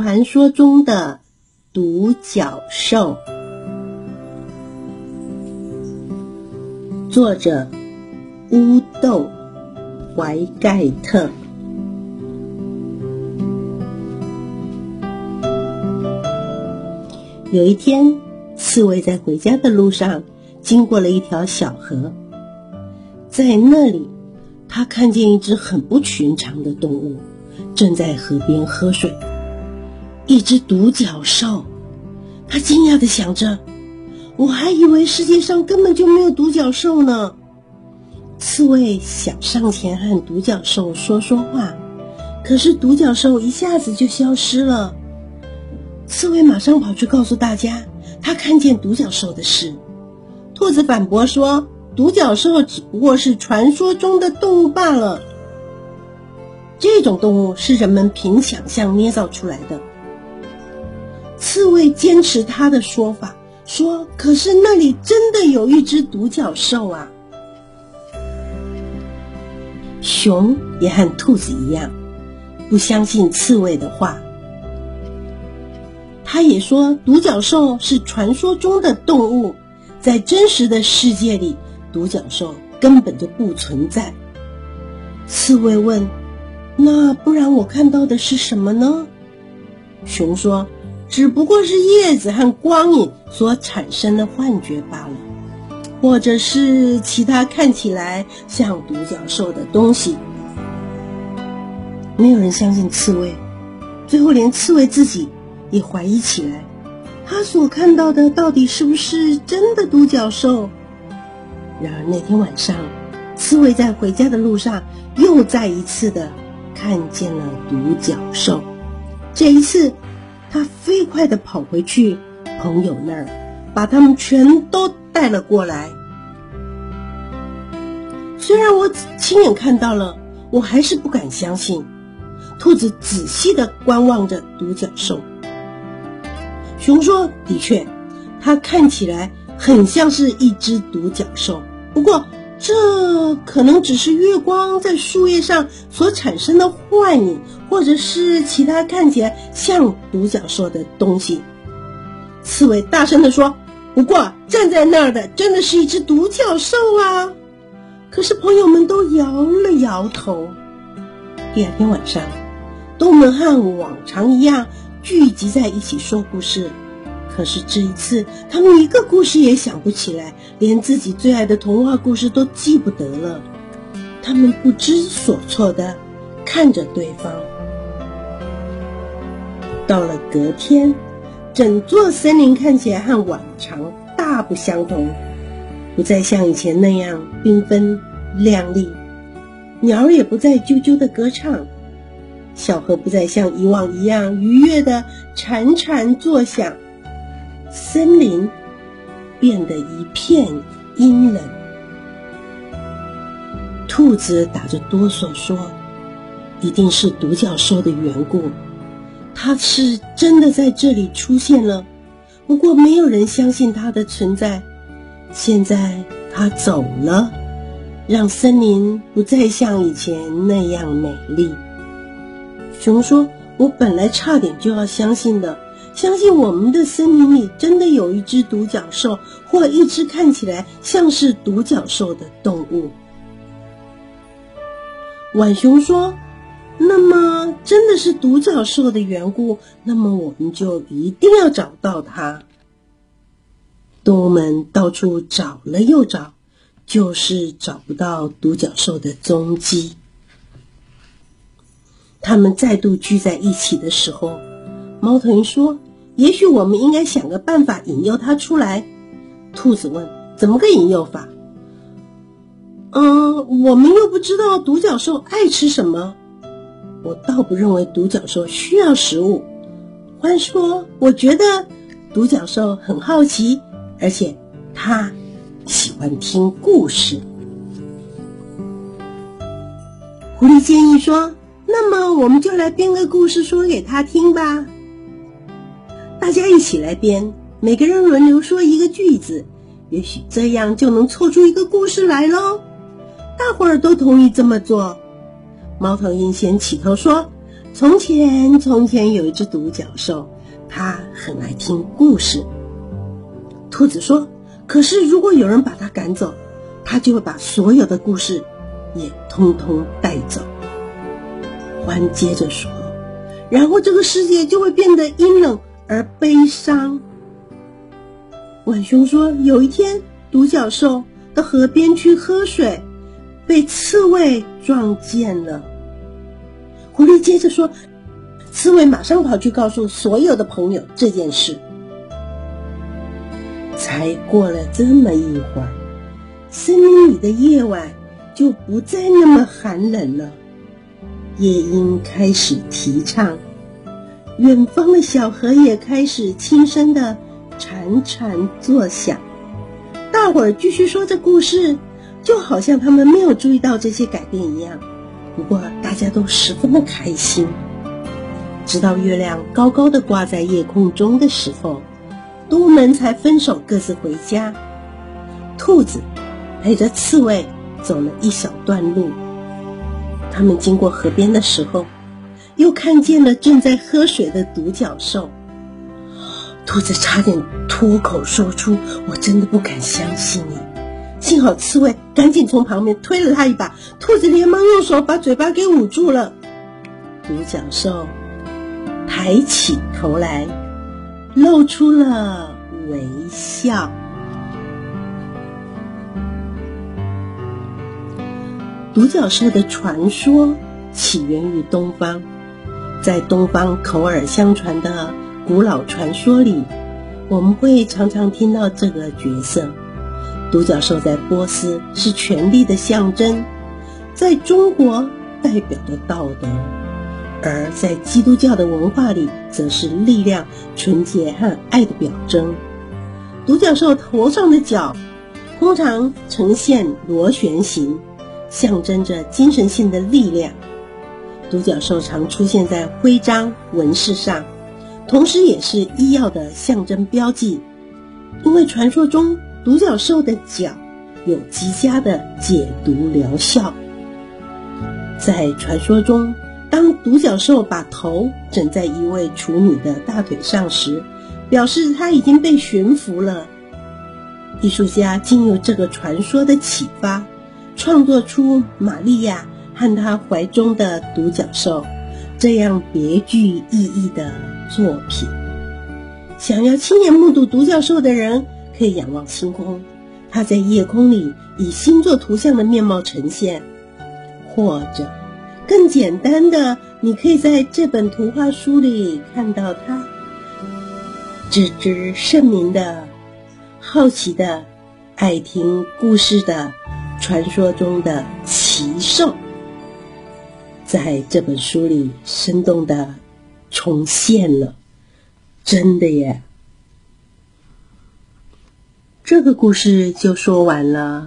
传说中的独角兽，作者乌豆怀盖特。有一天，刺猬在回家的路上经过了一条小河，在那里，他看见一只很不寻常的动物。正在河边喝水，一只独角兽。他惊讶的想着：“我还以为世界上根本就没有独角兽呢。”刺猬想上前和独角兽说说话，可是独角兽一下子就消失了。刺猬马上跑去告诉大家他看见独角兽的事。兔子反驳说：“独角兽只不过是传说中的动物罢了。”这种动物是人们凭想象捏造出来的。刺猬坚持他的说法，说：“可是那里真的有一只独角兽啊！”熊也和兔子一样，不相信刺猬的话。他也说，独角兽是传说中的动物，在真实的世界里，独角兽根本就不存在。刺猬问。那不然我看到的是什么呢？熊说：“只不过是叶子和光影所产生的幻觉罢了，或者是其他看起来像独角兽的东西。”没有人相信刺猬，最后连刺猬自己也怀疑起来，他所看到的到底是不是真的独角兽？然而那天晚上，刺猬在回家的路上又再一次的。看见了独角兽，这一次，他飞快的跑回去朋友那儿，把他们全都带了过来。虽然我亲眼看到了，我还是不敢相信。兔子仔细的观望着独角兽。熊说：“的确，它看起来很像是一只独角兽，不过。”这可能只是月光在树叶上所产生的幻影，或者是其他看起来像独角兽的东西。刺猬大声地说：“不过站在那儿的真的是一只独角兽啊！”可是朋友们都摇了摇头。第二天晚上，动物们和往常一样聚集在一起说故事。可是这一次，他们一个故事也想不起来，连自己最爱的童话故事都记不得了。他们不知所措的看着对方。到了隔天，整座森林看起来和往常大不相同，不再像以前那样缤纷亮丽，鸟儿也不再啾啾的歌唱，小河不再像以往一样愉悦的潺潺作响。森林变得一片阴冷。兔子打着哆嗦说：“一定是独角兽的缘故，它是真的在这里出现了。不过没有人相信它的存在。现在它走了，让森林不再像以前那样美丽。”熊说：“我本来差点就要相信的。”相信我们的森林里真的有一只独角兽，或一只看起来像是独角兽的动物。浣熊说：“那么真的是独角兽的缘故，那么我们就一定要找到它。”动物们到处找了又找，就是找不到独角兽的踪迹。他们再度聚在一起的时候，猫头鹰说。也许我们应该想个办法引诱它出来。兔子问：“怎么个引诱法？”“嗯，我们又不知道独角兽爱吃什么。我倒不认为独角兽需要食物。换说，我觉得独角兽很好奇，而且它喜欢听故事。”狐狸建议说：“那么我们就来编个故事说给他听吧。”大家一起来编，每个人轮流说一个句子，也许这样就能凑出一个故事来喽。大伙儿都同意这么做。猫头鹰先起头说：“从前，从前有一只独角兽，它很爱听故事。兔子说：“可是如果有人把它赶走，它就会把所有的故事也通通带走。”獾接着说：“然后这个世界就会变得阴冷而悲伤。”浣熊说：“有一天，独角兽到河边去喝水，被刺猬撞见了。”狐狸接着说：“刺猬马上跑去告诉所有的朋友这件事。”才过了这么一会儿，森林里的夜晚就不再那么寒冷了。夜莺开始啼唱，远方的小河也开始轻声的潺潺作响。大伙儿继续说着故事，就好像他们没有注意到这些改变一样。不过大家都十分的开心。直到月亮高高的挂在夜空中的时候，动物们才分手各自回家。兔子陪着刺猬走了一小段路。他们经过河边的时候，又看见了正在喝水的独角兽。兔子差点脱口说出：“我真的不敢相信你。”幸好刺猬赶紧从旁边推了他一把，兔子连忙用手把嘴巴给捂住了。独角兽抬起头来，露出了微笑。独角兽的传说起源于东方，在东方口耳相传的古老传说里，我们会常常听到这个角色。独角兽在波斯是权力的象征，在中国代表的道德，而在基督教的文化里，则是力量、纯洁和爱的表征。独角兽头上的角通常呈现螺旋形。象征着精神性的力量。独角兽常出现在徽章纹饰上，同时也是医药的象征标记。因为传说中独角兽的角有极佳的解毒疗效。在传说中，当独角兽把头枕在一位处女的大腿上时，表示它已经被驯服了。艺术家经由这个传说的启发。创作出玛利亚和他怀中的独角兽这样别具意义的作品。想要亲眼目睹独角兽的人，可以仰望星空，它在夜空里以星座图像的面貌呈现；或者更简单的，你可以在这本图画书里看到它。只知圣明的、好奇的、爱听故事的。传说中的奇兽，在这本书里生动的重现了，真的耶！这个故事就说完了。